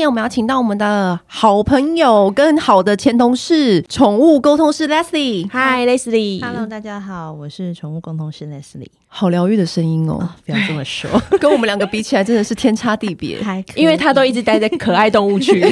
天我们要请到我们的好朋友跟好的前同事，宠物沟通师 Leslie。Hi Leslie。Hello，大家好，我是宠物沟通师 Leslie。好疗愈的声音哦，哦，不要这么说，跟我们两个比起来真的是天差地别。还因为他都一直待在可爱动物区。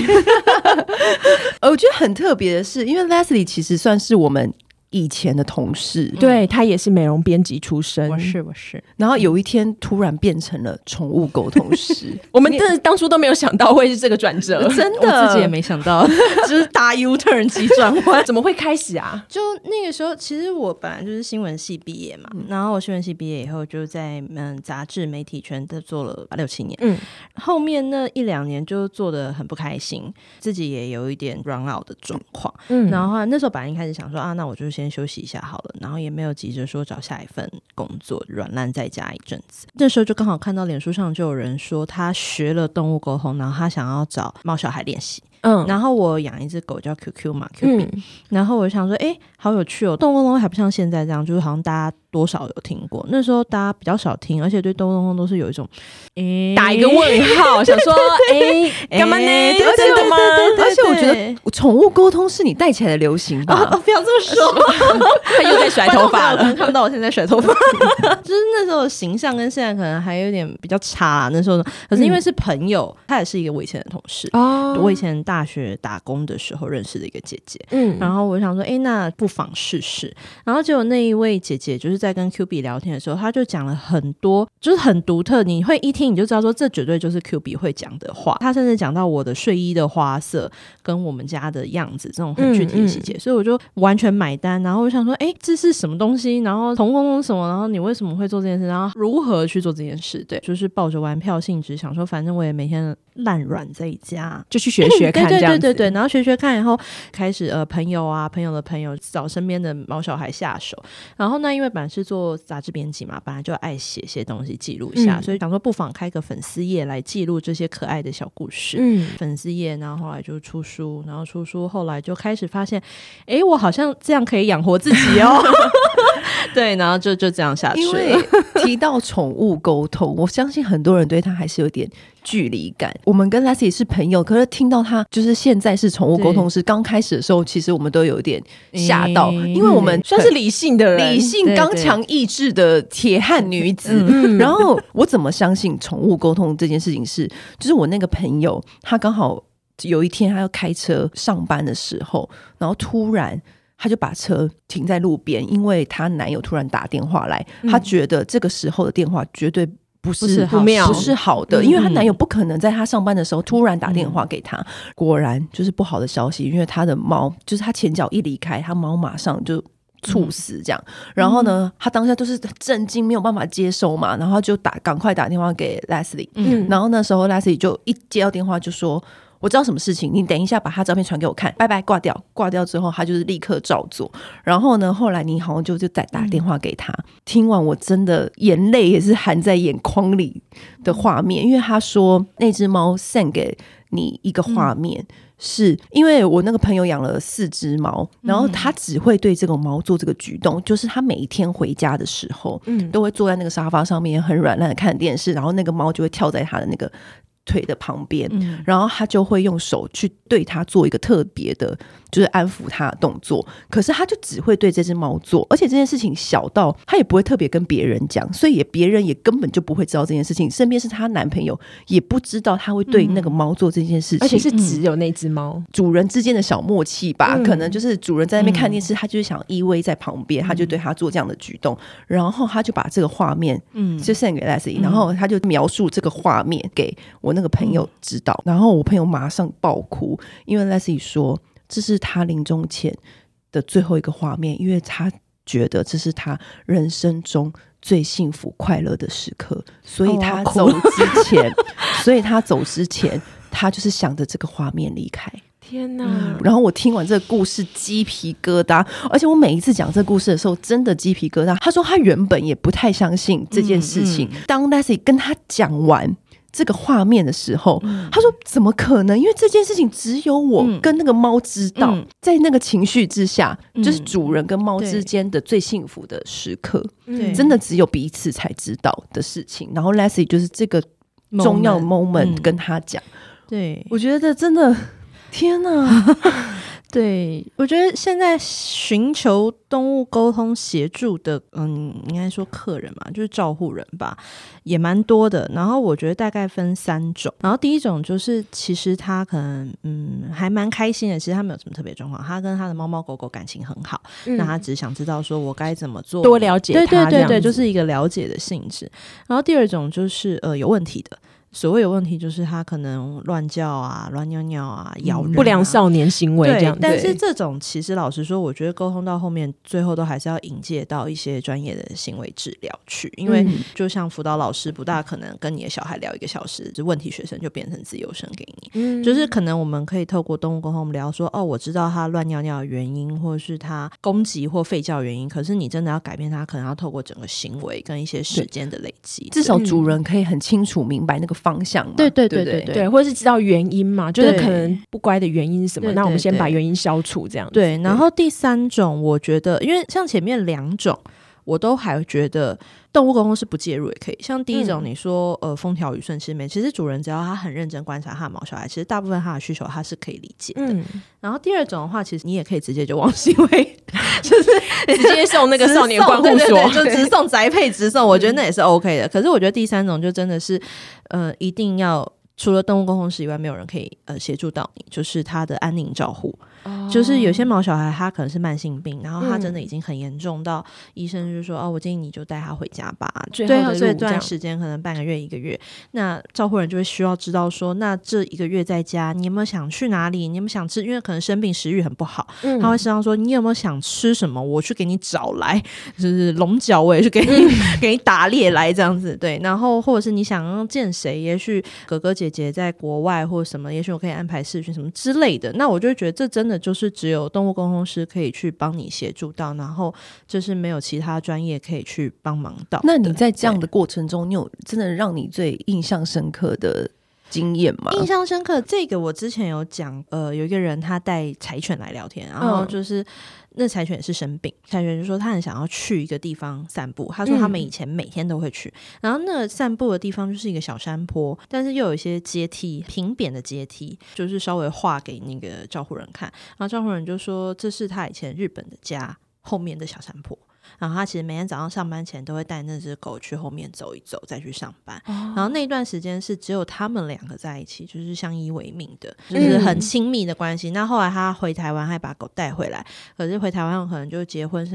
我觉得很特别的是，因为 Leslie 其实算是我们。以前的同事，嗯、对，他也是美容编辑出身，我是我是。然后有一天突然变成了宠物狗同事，我们真的当初都没有想到会是这个转折，真的，我自己也没想到，就是大 U turn 急转弯，怎么会开始啊？就那个时候，其实我本来就是新闻系毕业嘛，嗯、然后我新闻系毕业以后就在嗯杂志媒体圈都做了六七年，嗯，后面那一两年就做的很不开心，自己也有一点 run out 的状况，嗯，然后，后那时候本来一开始想说啊，那我就。先休息一下好了，然后也没有急着说找下一份工作，软烂在家一阵子。那时候就刚好看到脸书上就有人说他学了动物沟通，然后他想要找猫小孩练习。嗯，然后我养一只狗叫 QQ 嘛，Q B，然后我就想说，哎，好有趣哦，动物沟通还不像现在这样，就是好像大家。多少有听过？那时候大家比较少听，而且对动物沟通都是有一种，诶，打一个问号，想说，哎，干嘛呢？真的吗？而且我觉得宠物沟通是你带起来的流行吧？不要这么说，他又在甩头发了，看不到我现在甩头发。就是那时候形象跟现在可能还有点比较差。那时候，可是因为是朋友，他也是一个我以前的同事哦，我以前大学打工的时候认识的一个姐姐。嗯，然后我想说，诶，那不妨试试。然后结果那一位姐姐就是。在跟 Q B 聊天的时候，她就讲了很多，就是很独特。你会一听你就知道说，这绝对就是 Q B 会讲的话。她甚至讲到我的睡衣的花色跟我们家的样子这种很具体的细节，嗯嗯、所以我就完全买单。然后我想说，哎，这是什么东西？然后宠物沟通什么？然后你为什么会做这件事？然后如何去做这件事？对，就是抱着玩票性质，想说反正我也每天烂软在家，就去学学看。对对对对对。然后学学看然后，开始呃朋友啊朋友的朋友找身边的毛小孩下手。然后呢，因为本来是做杂志编辑嘛，本来就爱写些东西记录一下，嗯、所以想说不妨开个粉丝页来记录这些可爱的小故事。嗯，粉丝页，然后后来就出书，然后出书，后来就开始发现，哎，我好像这样可以养活自己哦。对，然后就就这样下去。因为提到宠物沟通，我相信很多人对他还是有点距离感。我们跟 Leslie 是朋友，可是听到他就是现在是宠物沟通 师，刚开始的时候，其实我们都有点吓到，因为我们算是理性的人，理性、刚强意志的铁汉女子。然后我怎么相信宠物沟通这件事情是，就是我那个朋友，他刚好有一天他要开车上班的时候，然后突然。她就把车停在路边，因为她男友突然打电话来，她、嗯、觉得这个时候的电话绝对不是，不是好，不是好的，嗯、因为她男友不可能在她上班的时候突然打电话给她。嗯、果然就是不好的消息，因为她的猫就是她前脚一离开，她猫马上就猝死这样。嗯、然后呢，她当下就是震惊，没有办法接收嘛，然后就打赶快打电话给 Leslie，嗯，然后那时候 Leslie 就一接到电话就说。我知道什么事情，你等一下把他照片传给我看，拜拜，挂掉，挂掉之后他就是立刻照做。然后呢，后来你好像就就再打电话给他，嗯、听完我真的眼泪也是含在眼眶里的画面，因为他说那只猫 send 给你一个画面，嗯、是因为我那个朋友养了四只猫，然后他只会对这个猫做这个举动，就是他每一天回家的时候，嗯，都会坐在那个沙发上面很软烂的看电视，然后那个猫就会跳在他的那个。腿的旁边，嗯、然后他就会用手去对他做一个特别的，就是安抚他的动作。可是他就只会对这只猫做，而且这件事情小到他也不会特别跟别人讲，所以也别人也根本就不会知道这件事情。身边是她男朋友也不知道她会对那个猫做这件事情，而且是只有那只猫，主人之间的小默契吧？嗯、可能就是主人在那边看电视，他就是想依偎在旁边，嗯、他就对他做这样的举动，然后他就把这个画面，嗯，就 send 给 Leslie，然后他就描述这个画面给我。那个朋友知道，然后我朋友马上爆哭，因为 Leslie 说这是他临终前的最后一个画面，因为他觉得这是他人生中最幸福快乐的时刻，所以他走之前，所以他走之前，他就是想着这个画面离开。天哪！嗯，然后我听完这个故事，鸡皮疙瘩，而且我每一次讲这个故事的时候，真的鸡皮疙瘩。他说他原本也不太相信这件事情，嗯嗯，当 Leslie 跟他讲完。这个画面的时候，嗯、他说：“怎么可能？因为这件事情只有我跟那个猫知道，嗯、在那个情绪之下，嗯、就是主人跟猫之间的最幸福的时刻，真的只有彼此才知道的事情。然后 Leslie 就是这个重要 moment 跟他讲，对。我觉得真的，天哪！” 对，我觉得现在寻求动物沟通协助的，嗯，应该说客人嘛，就是照护人吧，也蛮多的。然后我觉得大概分三种。然后第一种就是，其实他可能嗯还蛮开心的，其实他没有什么特别状况，他跟他的猫猫狗狗感情很好，嗯、那他只是想知道说我该怎么做，多了解他，对对对对，就是一个了解的性质。然后第二种就是呃有问题的。所谓有问题，就是他可能乱叫啊、乱尿尿啊、咬人、啊、不良少年行为这样。对，但是这种其实老实说，我觉得沟通到后面，最后都还是要引介到一些专业的行为治疗去，因为就像辅导老师不大可能跟你的小孩聊一个小时，就问题学生就变成自由生给你。嗯，就是可能我们可以透过动物沟通，我们聊说，哦，我知道他乱尿尿的原因，或者是他攻击或吠叫原因，可是你真的要改变他，可能要透过整个行为跟一些时间的累积，至少主人可以很清楚明白那个方向嘛。对。对对对对，对，或者是知道原因嘛，就是可能不乖的原因是什么，那我们先把原因消除，这样子。对，然后第三种，我觉得，因为像前面两种，我都还觉得动物沟通是不介入也可以。像第一种，你说呃风调雨顺，其实没，其实主人只要他很认真观察他的毛小孩，其实大部分他的需求他是可以理解的。嗯。然后第二种的话，其实你也可以直接就往行为，就是直接送那个少年观护所，就直送宅配直送，我觉得那也是 OK 的。可是我觉得第三种就真的是呃一定要。除了动物沟通师以外，没有人可以呃协助到你，就是他的安宁照护。就是有些毛小孩，他可能是慢性病，然后他真的已经很严重到医生就说：“哦，我建议你就带他回家吧。”最后这段时间可能半个月一个月，那照护人就会需要知道说：“那这一个月在家，你有没有想去哪里？你有没有想吃？因为可能生病食欲很不好，他会希望说你有没有想吃什么？我去给你找来，就是龙角我也去给你 给你打猎来这样子。对，然后或者是你想要见谁？也许哥哥姐姐在国外或者什么，也许我可以安排视讯什么之类的。那我就觉得这真的就是只有动物沟通师可以去帮你协助到，然后就是没有其他专业可以去帮忙到。那你在这样的过程中，你有真的让你最印象深刻的经验吗？印象深刻，这个我之前有讲，呃，有一个人他带柴犬来聊天，然后就是。嗯那柴犬也是生病，柴犬就说他很想要去一个地方散步。他说他们以前每天都会去，嗯、然后那散步的地方就是一个小山坡，但是又有一些阶梯，平扁的阶梯，就是稍微画给那个照护人看。然后照护人就说这是他以前日本的家后面的小山坡。然后他其实每天早上上班前都会带那只狗去后面走一走，再去上班。哦、然后那一段时间是只有他们两个在一起，就是相依为命的，就是很亲密的关系。嗯、那后来他回台湾，还把狗带回来。可是回台湾可能就结婚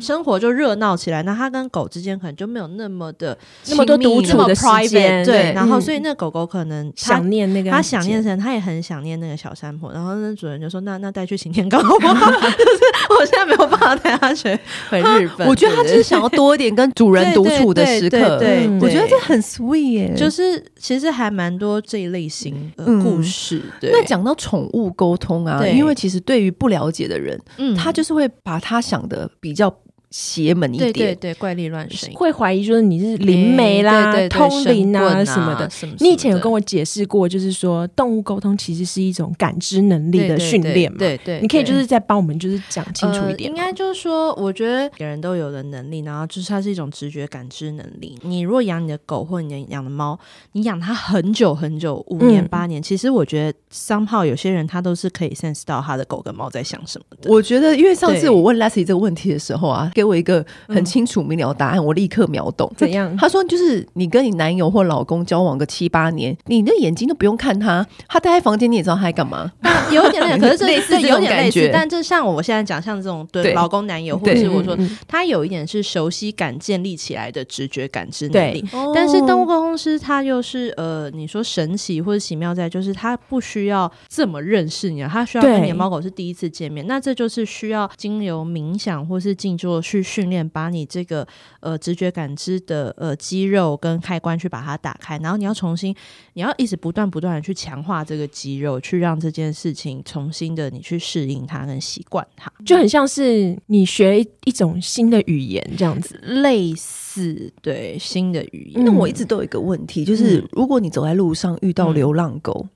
生活就热闹起来。那他跟狗之间可能就没有那么的那么多独处的时间。对，对然后所以那狗狗可能想念那个，他想念神，他也很想念那个小山坡。然后那主人就说：“那那带去擎天岗好不好？”就 是我现在没有办法带他去回日本。我觉得他只是想要多一点跟主人独处的时刻，对，我觉得这很 sweet 耶。就是其实还蛮多这一类型的故事。对，那讲到宠物沟通啊，因为其实对于不了解的人，他就是会把他想的比较。邪门一点，对对对，怪力乱神，会怀疑说你是灵媒啦、通灵啊什么的。你以前有跟我解释过，就是说动物沟通其实是一种感知能力的训练嘛？对对，你可以就是再帮我们就是讲清楚一点。应该就是说，我觉得每个人都有的能力，然后就是它是一种直觉感知能力。你如果养你的狗或你养的猫，你养它很久很久，五年八年，其实我觉得 somehow 有些人他都是可以 sense 到他的狗跟猫在想什么的。我觉得，因为上次我问 Leslie 这个问题的时候啊。给我一个很清楚明了答案，我立刻秒懂。怎样？他说就是你跟你男友或老公交往个七八年，你的眼睛都不用看他，他待在房间你也知道他在干嘛。有点 类似，可是类似有点类似，但这像我现在讲，像这种对老公、男友，或者是我说他有一点是熟悉感建立起来的直觉感知能力。但是动物沟通师他又是呃，你说神奇或者奇妙在，就是他不需要这么认识你，他需要跟你的猫狗是第一次见面，那这就是需要经由冥想或是静坐去训练。把你这个呃直觉感知的呃肌肉跟开关去把它打开，然后你要重新，你要一直不断不断的去强化这个肌肉，去让这件事事情重新的你去适应它跟习惯它，就很像是你学一种新的语言这样子，类似对新的语言。那我一直都有一个问题，就是如果你走在路上遇到流浪狗，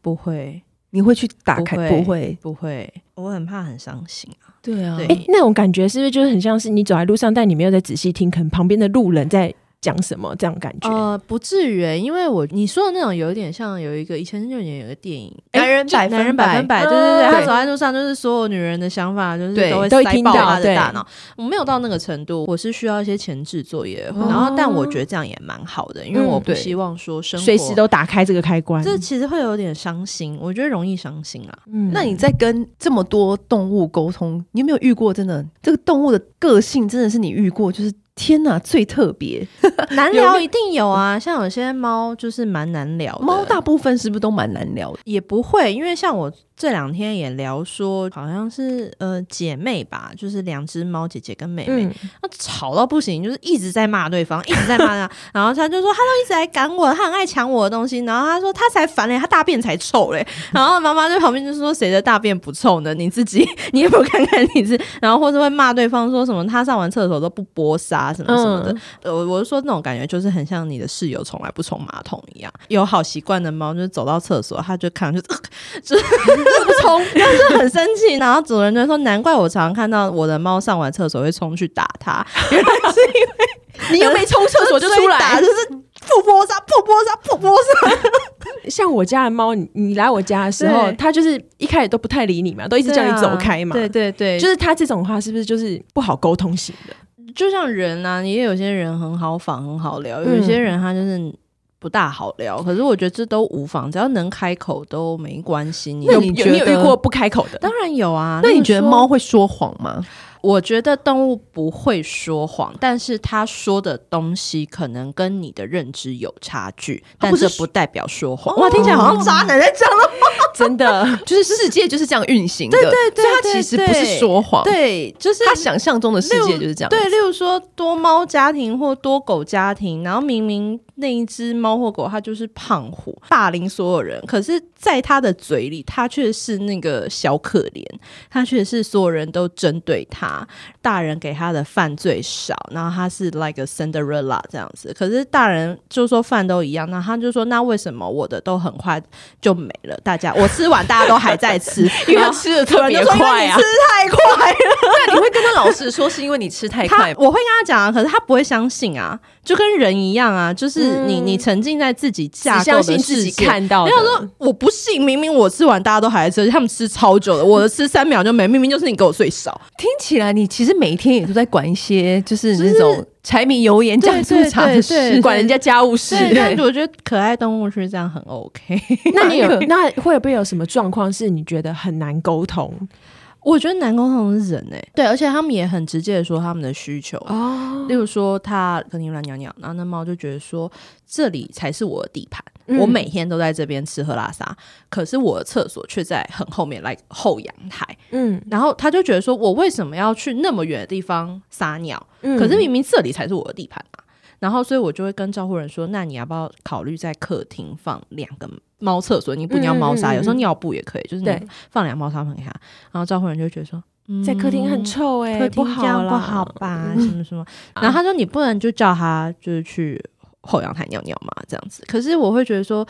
不会，你会去打开？不会，不会，我很怕很伤心啊。对啊，哎，那种感觉是不是就是很像是你走在路上，但你没有在仔细听，可能旁边的路人在。讲什么这样感觉？呃，不至于，因为我你说的那种有一点像有一个以前六年有个电影，男人百男人百分百，对对对，他走在路上就是所有女人的想法就是都会塞爆他的大脑。我没有到那个程度，我是需要一些前置作业，然后但我觉得这样也蛮好的，因为我不希望说生活随时都打开这个开关，这其实会有点伤心，我觉得容易伤心啊。嗯，那你在跟这么多动物沟通，你有没有遇过真的这个动物的个性真的是你遇过就是？天哪，最特别 难聊一定有啊，像有些猫就是蛮难聊的，猫大部分是不是都蛮难聊的？也不会，因为像我。这两天也聊说，好像是呃姐妹吧，就是两只猫，姐姐跟妹妹，那、嗯、吵到不行，就是一直在骂对方，一直在骂他。然后他就说，他都一直来赶我，他很爱抢我的东西。然后他说，他才烦嘞，他大便才臭嘞。然后妈妈在旁边就说，谁的大便不臭呢？你自己，你也不看看你自己。然后或者会骂对方说什么，他上完厕所都不拨沙什么什么的。我、嗯、我就说那种感觉就是很像你的室友从来不冲马桶一样。有好习惯的猫，就是走到厕所，他就看就就。不冲，然后就很生气，然后主人就说：“难怪我常常看到我的猫上完厕所会冲去打它，原来是因为你又没冲厕所就出来，就是噗泼沙、噗泼沙、噗泼沙。像我家的猫，你你来我家的时候，它就是一开始都不太理你嘛，都一直叫你走开嘛。对对对，就是它这种话是不是就是不好沟通型的？就像人啊，也有些人很好访、很好聊，有些人他就是。”不大好聊，可是我觉得这都无妨，只要能开口都没关系。你有你觉得你有遇过不开口的？当然有啊。那你觉得猫会说谎吗？我觉得动物不会说谎，但是他说的东西可能跟你的认知有差距，但这不代表说谎。哇，听起来好像渣男在讲的话。真的，就是世界就是这样运行的。对对对，他其实不是说谎。对，就是他想象中的世界就是这样。对，例如说多猫家庭或多狗家庭，然后明明。那一只猫或狗，它就是胖虎，霸凌所有人。可是，在它的嘴里，他却是那个小可怜，他却是所有人都针对他。大人给他的饭最少，然后他是 like a Cinderella 这样子。可是大人就说饭都一样，那他就说，那为什么我的都很快就没了？大家我吃完，大家都还在吃，因为他吃的特别快啊，吃太快了。那你会跟他老实说，是因为你吃太快？我会跟他讲啊，可是他不会相信啊。就跟人一样啊，就是你你沉浸在自己架构的世界，看到，没有说我不信，明明我吃完大家都还在吃，他们吃超久的，我的吃三秒就没，明明就是你给我最少。听起来你其实每一天也都在管一些就是那种柴米油盐酱醋茶的事，管人家家务事。但我觉得可爱动物是这样很 OK。那你有 那会不会有什么状况是你觉得很难沟通？我觉得难沟通的是人哎、欸，对，而且他们也很直接的说他们的需求。哦，例如说他客厅乱尿尿，然后那猫就觉得说这里才是我的地盘，嗯、我每天都在这边吃喝拉撒，可是我的厕所却在很后面来、后阳台，嗯，然后他就觉得说我为什么要去那么远的地方撒尿？嗯、可是明明这里才是我的地盘啊，然后所以我就会跟照顾人说，那你要不要考虑在客厅放两个？猫厕所，你不尿猫砂，嗯嗯嗯，有时候尿布也可以，就是你放两猫砂盆给他，然后照顾人就觉得说，嗯、在客厅很臭哎、欸，客厅这样不好吧？嗯、什么什么？然后他说你不能就叫他就是去后阳台尿尿嘛，这样子。可是我会觉得说。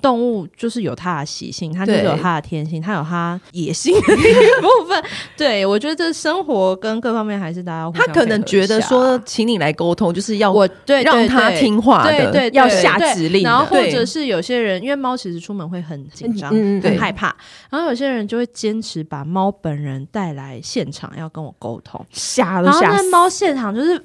动物就是有它的习性，它就是有它的天性，它有它野性的部分。对，我觉得这生活跟各方面还是大家。他可能觉得说，请你来沟通，就是要我对让它听话的，对对，要下指令。然后或者是有些人，因为猫其实出门会很紧张、很害怕，然后有些人就会坚持把猫本人带来现场要跟我沟通，吓都吓死。然后那猫现场就是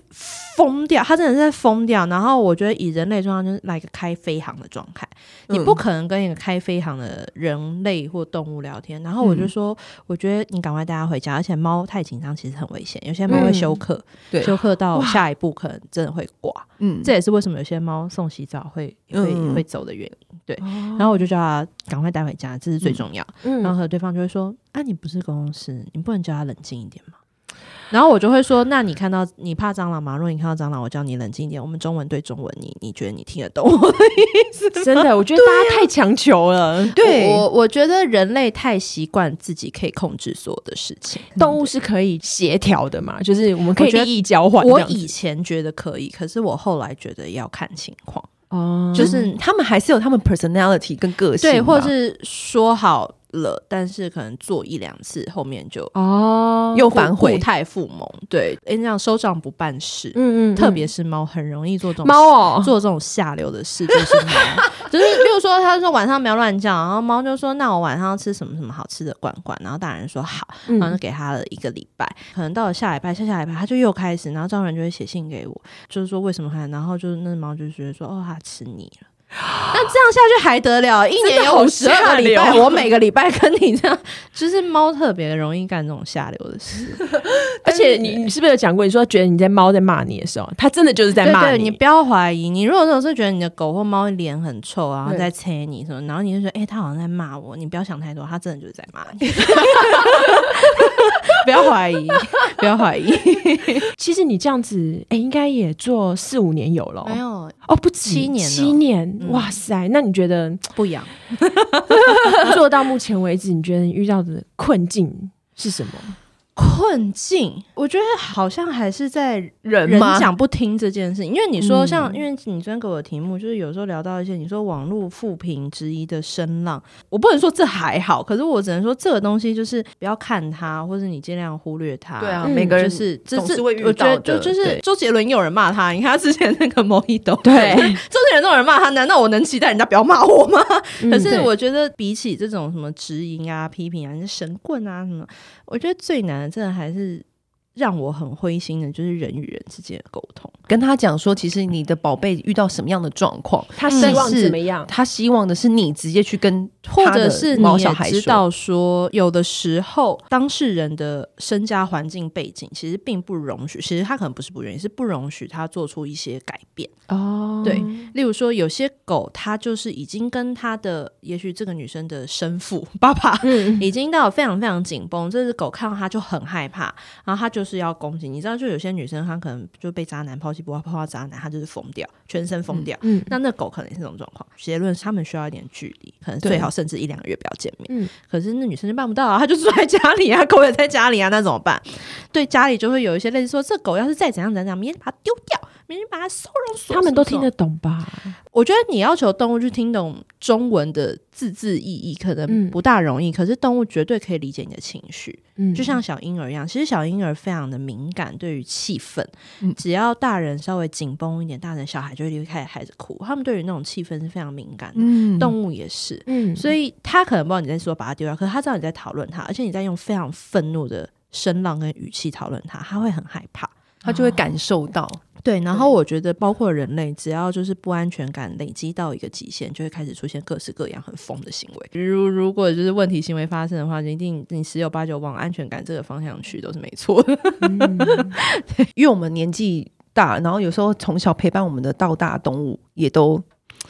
疯掉，它真的是在疯掉。然后我觉得以人类状态就是来个开飞航的状态，你不。可能跟一个开飞航的人类或动物聊天，然后我就说，嗯、我觉得你赶快带它回家，而且猫太紧张其实很危险，有些猫会休克，嗯、休克到下一步可能真的会挂。嗯，这也是为什么有些猫送洗澡会会、嗯、会走的原因。对，然后我就叫他赶快带回家，这是最重要。嗯，然后和对方就会说：“啊，你不是公司，你不能叫他冷静一点吗？”然后我就会说，那你看到你怕蟑螂吗？如果你看到蟑螂，我叫你冷静一点。我们中文对中文，你你觉得你听得懂我的意思？真的，我觉得大家太强求了。对，我我觉得人类太习惯自己可以控制所有的事情，动物是可以协调的嘛？就是我们可以利益交换。我以前觉得可以，可是我后来觉得要看情况。哦，就是他们还是有他们 personality 跟个性，对，或者是说好。了，但是可能做一两次，后面就哦又反悔，故态复萌。对，哎，这样收账不办事，嗯嗯，特别是猫很容易做这种猫哦，做这种下流的事，就是猫，就是比如说，他说晚上不要乱叫，然后猫就说，那我晚上要吃什么什么好吃的罐罐，然后大人说好，然后就给他了一个礼拜，可能到了下礼拜、下下礼拜，他就又开始，然后张人就会写信给我，就是说为什么还，然后就是那猫就觉得说，哦，它吃腻了。那这样下去还得了？一年有十二个礼拜，我每个礼拜跟你这样，就是猫特别容易干这种下流的事。而且你你是不是有讲过？你说觉得你在猫在骂你的时候，它真的就是在骂你。你不要怀疑，你如果说是觉得你的狗或猫脸很臭，然后在催你什么，然后你就说哎，它好像在骂我，你不要想太多，它真的就是在骂你。不要怀疑，不要怀疑。其实你这样子，哎，应该也做四五年有了。没有哦，不止七年，七年。哇塞，那你觉得不一样？做到目前为止，你觉得你遇到的困境是什么？困境，我觉得好像还是在人人讲不听这件事情。因为你说像，嗯、因为你昨天给我的题目，就是有时候聊到一些你说网络负评之一的声浪，我不能说这还好，可是我只能说这个东西就是不要看它，或者你尽量忽略它。对啊，每个人是总是会遇到的。我觉得就就是周杰伦有人骂他，你看他之前那个某一斗，对，周杰伦都有人骂他，难道我能期待人家不要骂我吗？嗯、可是我觉得比起这种什么直营啊、批评啊、神棍啊什么。我觉得最难的，真的还是。让我很灰心的，就是人与人之间的沟通。跟他讲说，其实你的宝贝遇到什么样的状况，他希望怎么样？他希望的是你直接去跟，或者是你也知道说，有的时候当事人的身家环境背景其实并不容许，其实他可能不是不愿意，是不容许他做出一些改变。哦，对，例如说有些狗，它就是已经跟他的，也许这个女生的生父 爸爸，嗯，已经到非常非常紧绷，这只狗看到他就很害怕，然后他就。就是要攻击，你知道，就有些女生她可能就被渣男抛弃，不怕碰到渣男，他就是疯掉，全身疯掉。嗯，那那狗可能也是这种状况。结论是他们需要一点距离，可能最好甚至一两个月不要见面。嗯，可是那女生就办不到啊，她就住在家里啊，狗也在家里啊，那怎么办？对，家里就会有一些类似说，这狗要是再怎样怎样，明天把它丢掉。别人把它收容所，他们都听得懂吧？我觉得你要求动物去听懂中文的字字意义，可能不大容易。嗯、可是动物绝对可以理解你的情绪，嗯，就像小婴儿一样。其实小婴儿非常的敏感，对于气氛，嗯、只要大人稍微紧绷一点，大人小孩就会离开孩子哭。他们对于那种气氛是非常敏感的，嗯，动物也是，嗯，所以他可能不知道你在说把它丢掉，可是他知道你在讨论他，而且你在用非常愤怒的声浪跟语气讨论他，他会很害怕，他就会感受到。哦对，然后我觉得包括人类，只要就是不安全感累积到一个极限，就会开始出现各式各样很疯的行为。比如，如果就是问题行为发生的话，一定你十有八九往安全感这个方向去都是没错的。嗯、因为我们年纪大，然后有时候从小陪伴我们的到大动物也都，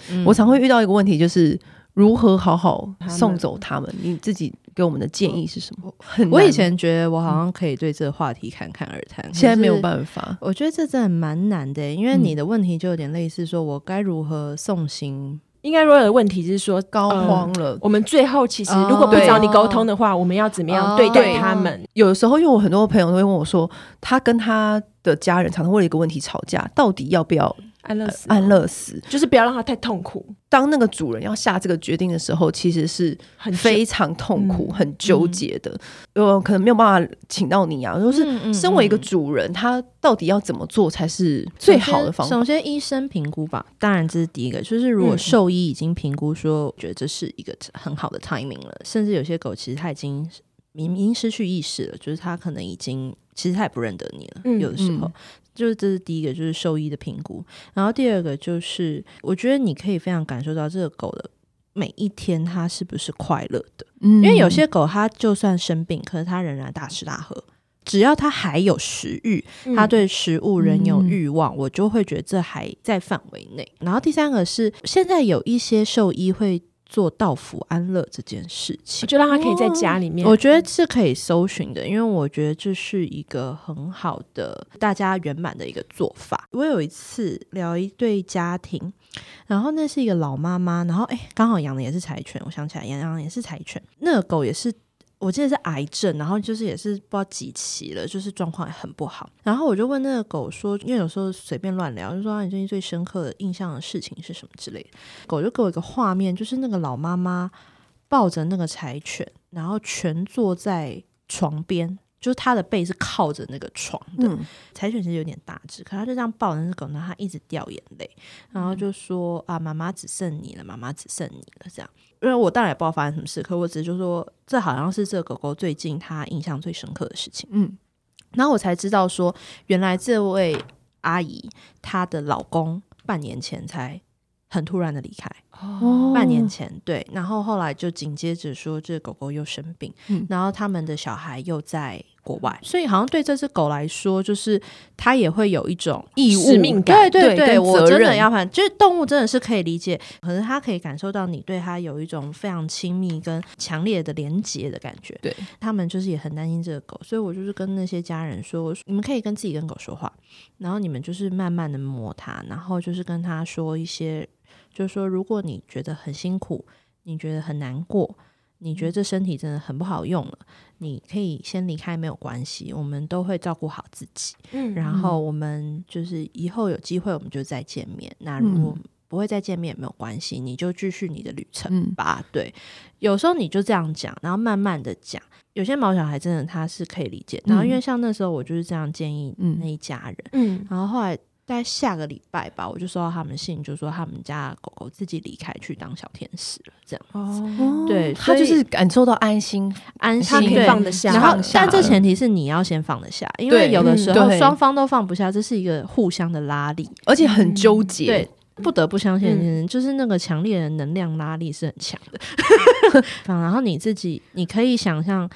嗯、我常会遇到一个问题，就是如何好好送走他们。你自己。给我们的建议是什么？我以前觉得我好像可以对这个话题侃侃而谈，现在没有办法。我觉得这真的蛮难的，因为你的问题就有点类似，说我该如何送行？应该说的问题是说高肓了。我们最后其实如果不找你沟通的话，我们要怎么样对待他们？有的时候，因为我很多朋友都会问我说，他跟他的家人常常为了一个问题吵架，到底要不要？安乐死，安乐死，就是不要让他太痛苦。当那个主人要下这个决定的时候，其实是很非常痛苦、很纠结的。呃，可能没有办法请到你啊。就是身为一个主人，他到底要怎么做才是最好的方法？首先，医生评估吧。当然，这是第一个。就是如果兽医已经评估说，我觉得这是一个很好的 timing 了。甚至有些狗其实它已经明明失去意识了，就是它可能已经其实它也不认得你了。有的时候。就是这是第一个，就是兽医的评估。然后第二个就是，我觉得你可以非常感受到这个狗的每一天，它是不是快乐的。嗯，因为有些狗它就算生病，可是它仍然大吃大喝，只要它还有食欲，它对食物仍有欲望，嗯，我就会觉得这还在范围内。然后第三个是，现在有一些兽医会做到府安乐这件事情，就让他可以在家里面，我觉得是可以搜寻的，因为我觉得这是一个很好的大家圆满的一个做法。我有一次聊一对家庭，然后那是一个老妈妈，然后哎，刚好养的也是柴犬，我想起来养养也是柴犬，那个狗也是。我记得是癌症，然后就是也是不知道几期了，就是状况很不好。然后我就问那个狗说，因为有时候随便乱聊，就说、你最近最深刻的印象的事情是什么之类的。狗就给我一个画面，就是那个老妈妈抱着那个柴犬，然后蜷坐在床边。就是他的背是靠着那个床的，嗯、柴犬其实有点大只，可他就这样抱着那狗，然后他一直掉眼泪，然后就说、嗯、啊，妈妈只剩你了，妈妈只剩你了，这样。因为我当然也不知道发生什么事，可我只是就说，这好像是这个狗狗最近他印象最深刻的事情。嗯，然后我才知道说，原来这位阿姨她的老公半年前才很突然的离开。哦，半年前对，然后后来就紧接着说，这狗狗又生病，嗯、然后他们的小孩又在国外，所以好像对这只狗来说，就是它也会有一种义务使命感，对对对，对我真的要反，就是动物真的是可以理解，可是它可以感受到你对它有一种非常亲密跟强烈的连结的感觉，对。他们就是也很担心这个狗，所以我就是跟那些家人说，我说你们可以跟自己跟狗说话，然后你们就是慢慢的摸它，然后就是跟它说一些。就是说，如果你觉得很辛苦，你觉得很难过，你觉得这身体真的很不好用了，你可以先离开，没有关系，我们都会照顾好自己。嗯，然后我们就是以后有机会，我们就再见面。嗯、那如果不会再见面也，没有关系，你就继续你的旅程吧。嗯、对，有时候你就这样讲，然后慢慢的讲。有些毛小孩真的他是可以理解，然后因为像那时候我就是这样建议那一家人，嗯，嗯然后后来。在下个礼拜吧，我就收到他们信，就说他们家狗狗自己离开去当小天使了，这样。哦，对，他就是感受到安心，安心，他可以放得下。然后，但这前提是你要先放得下，因为有的时候双方都放不下，这是一个互相的拉力，而且很纠结。对，不得不相信，就是那个强烈的能量拉力是很强的。然后你自己，你可以想象，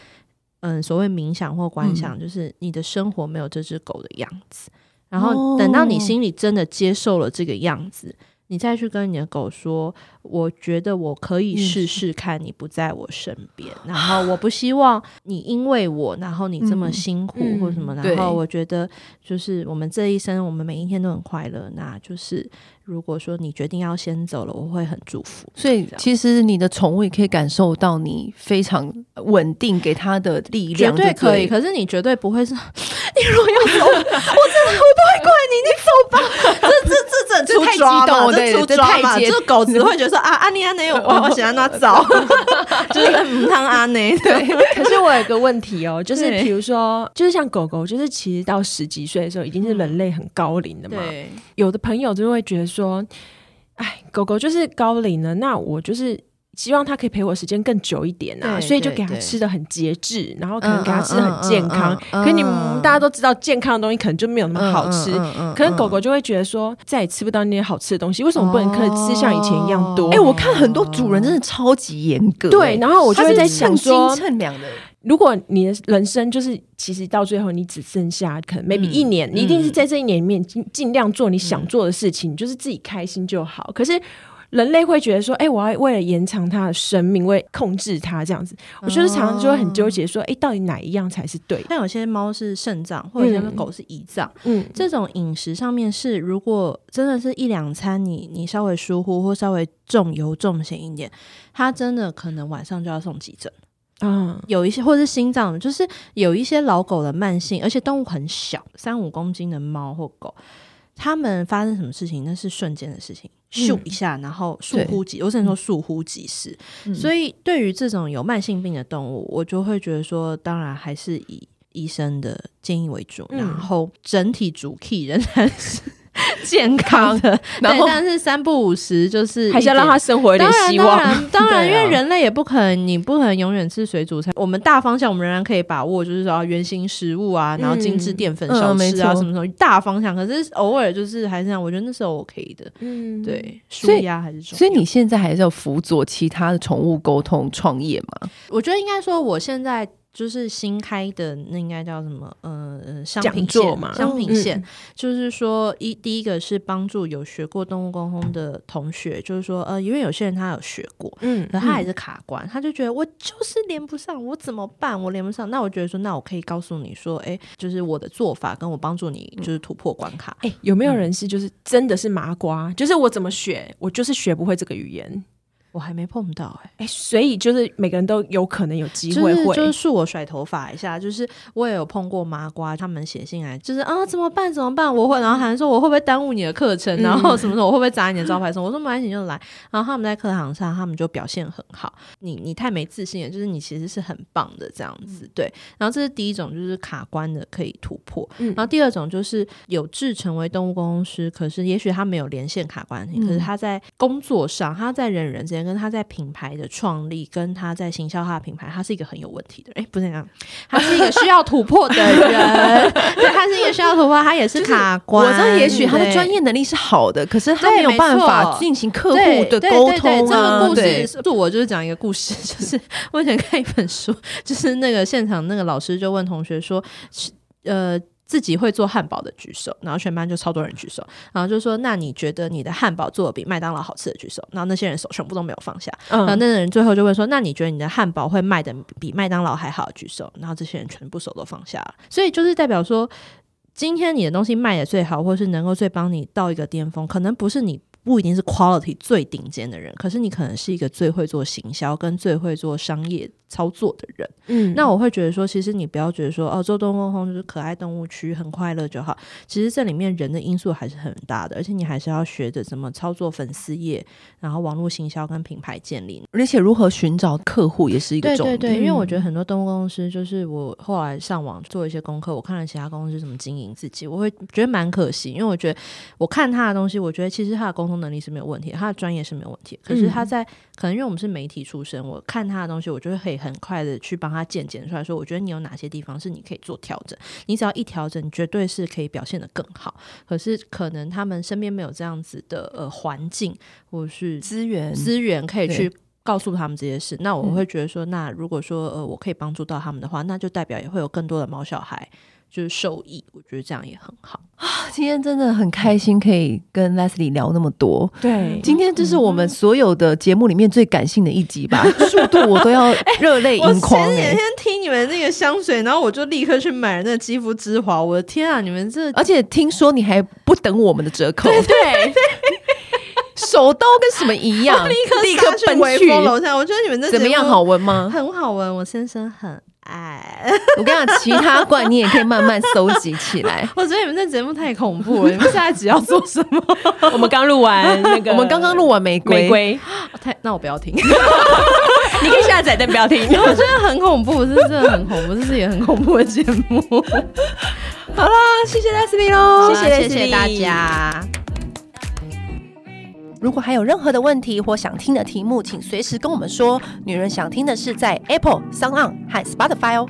嗯，所谓冥想或观想，就是你的生活没有这只狗的样子。然后等到你心里真的接受了这个样子，哦、你再去跟你的狗说：“我觉得我可以试。试看你不在我身边，嗯、然后我不希望你因为我，然后你这么辛苦或什么，嗯嗯、然后我觉得就是我们这一生，我们每一天都很快乐，那就是。”如果说你决定要先走了，我会很祝福。所以其实你的宠物也可以感受到你非常稳定给它的力量，绝对可以。可是你绝对不会是，你如果要走，我真的我不会怪你，你走吧。这这这这出抓嘛？这出抓嘛？这狗只会觉得说啊，阿尼阿内，我我喜欢它 走，就是汤阿内。对。可是我有个问题哦，就是比如说，就是像狗狗，就是其实到十几岁的时候，已经是人类很高龄的嘛。对。有的朋友就会觉得说。哎，狗狗就是高龄了，那我就是希望它可以陪我时间更久一点啊，所以就给它吃的很节制，然后可能给它吃的很健康。可你们大家都知道，健康的东西可能就没有那么好吃。可能狗狗就会觉得说，再也吃不到那些好吃的东西，为什么不能可以吃像以前一样多？哎，我看很多主人真的超级严格，对，然后我就会在想说，称量的。如果你的人生就是，其实到最后你只剩下可能 maybe 一年，嗯、你一定是在这一年里面尽尽量做你想做的事情，嗯、就是自己开心就好。可是人类会觉得说，哎、欸，我要为了延长它的生命，为控制它这样子，我就是常常就会很纠结，说，哎、欸，到底哪一样才是对？像有些猫是肾脏，或者有些狗是胰脏，嗯，这种饮食上面是，如果真的是一两餐你你稍微疏忽或稍微重油重咸一点，它真的可能晚上就要送急诊。嗯，有一些或者是心脏，就是有一些老狗的慢性，而且动物很小，三五公斤的猫或狗，它们发生什么事情，那是瞬间的事情，咻、嗯、一下，然后疏忽即，我只能说疏忽即逝。嗯、所以对于这种有慢性病的动物，我就会觉得说，当然还是以医生的建议为主，嗯、然后整体主 key 仍然是。健康的，对，但是三不五时就是还是要让他生活有点希望。当然，当然，因为人类也不可能，你不可能永远吃水煮菜。我们大方向，我们仍然可以把握，就是说原型食物啊，然后精致淀粉少吃啊，什么什么大方向。可是偶尔就是还是这样，我觉得那是 OK 的。嗯，对，舒压还是重要。所以你现在还是要辅佐其他的宠物沟通创业吗？我觉得应该说，我现在。就是新开的那应该叫什么？呃，商品线嘛，商品线，嗯、就是说一第一个是帮助有学过动物沟通的同学，就是说呃，因为有些人他有学过，嗯，可他还是卡关，嗯、他就觉得我就是连不上，我怎么办？我连不上，那我觉得说，那我可以告诉你说，哎，就是我的做法跟我帮助你就是突破关卡。哎、嗯，有没有人是就是真的是麻瓜？就是我怎么学，我就是学不会这个语言。我还没碰到哎、欸、哎，所以就是每个人都有可能有机会会，就是恕我甩头发一下，就是我也有碰过麻瓜，他们写信来，就是啊怎么办怎么办？我会，然后还说我会不会耽误你的课程，然后什么什么我会不会砸你的招牌？什么？我说没关系，你就来。然后他们在课堂上，他们就表现很好。你你太没自信了，就是你其实是很棒的这样子，对。然后这是第一种，就是卡关的可以突破。然后第二种就是有志成为动物沟通师，可是也许他没有连线卡关，可是他在工作上，他在人与人之间。跟他在品牌的创立，跟他在行销他的品牌，他是一个很有问题的人。哎，不是这样，他是一个需要突破的人。对，他是一个需要突破，他也是卡关。我知道，也许他的专业能力是好的，可是他没有办法进行客户的沟通啊。这个故事，就我就是讲一个故事，就是我以前看一本书，就是那个现场那个老师就问同学说，呃。自己会做汉堡的举手，然后全班就超多人举手，然后就说：“那你觉得你的汉堡做的比麦当劳好吃的举手？”然后那些人手全部都没有放下，嗯、然后那个人最后就问说：“那你觉得你的汉堡会卖的比麦当劳还好举手？”然后这些人全部手都放下了，所以就是代表说，今天你的东西卖的最好，或是能够最帮你到一个巅峰，可能不是你。不一定是 quality 最顶尖的人，可是你可能是一个最会做行销跟最会做商业操作的人。嗯，那我会觉得说，其实你不要觉得说，哦，做动物就是可爱动物区很快乐就好。其实这里面人的因素还是很大的，而且你还是要学着怎么操作粉丝业，然后网络行销跟品牌建立，而且如何寻找客户也是一个重点。对对对，因为我觉得很多动物公司，就是我后来上网做一些功课，我看了其他公司怎么经营自己，我会觉得蛮可惜，因为我觉得我看他的东西，我觉得其实他的沟通。能力是没有问题，他的专业是没有问题。可是他在、嗯、可能因为我们是媒体出身，我看他的东西，我就会可以很快的去帮他鉴检出来说，我觉得你有哪些地方是你可以做调整。你只要一调整，你绝对是可以表现的更好。可是可能他们身边没有这样子的呃环境或是资源资源可以去告诉他们这些事。那我会觉得说，那如果说呃我可以帮助到他们的话，那就代表也会有更多的毛小孩。就是受益，我觉得这样也很好啊！今天真的很开心，可以跟 Leslie 聊那么多。对，今天这是我们所有的节目里面最感性的一集吧？速度我都要热泪盈眶。我前几天听你们那个香水，然后我就立刻去买了那个肌肤之华。我的天啊，你们这……而且听说你还不等我们的折扣，对，对，手刀跟什么一样，立刻立刻奔去楼下。我觉得你们这怎么样？好闻吗？很好闻，我先生很。哎，我跟你讲，其他罐你也可以慢慢搜集起来。我觉得你们这节目太恐怖了，你们下一集要做什么？我们刚录完那个，我们刚刚录完玫瑰，玫瑰，太，那我不要听。你可以下载，但不要听。我觉得很恐怖，这是真的很恐怖，这是也很恐怖的节目。好了，谢谢 Leslie 喽，谢谢谢谢大家。如果还有任何的问题或想听的题目请随时跟我们说。女人想听的是在 apple song on 和 spotify 哦。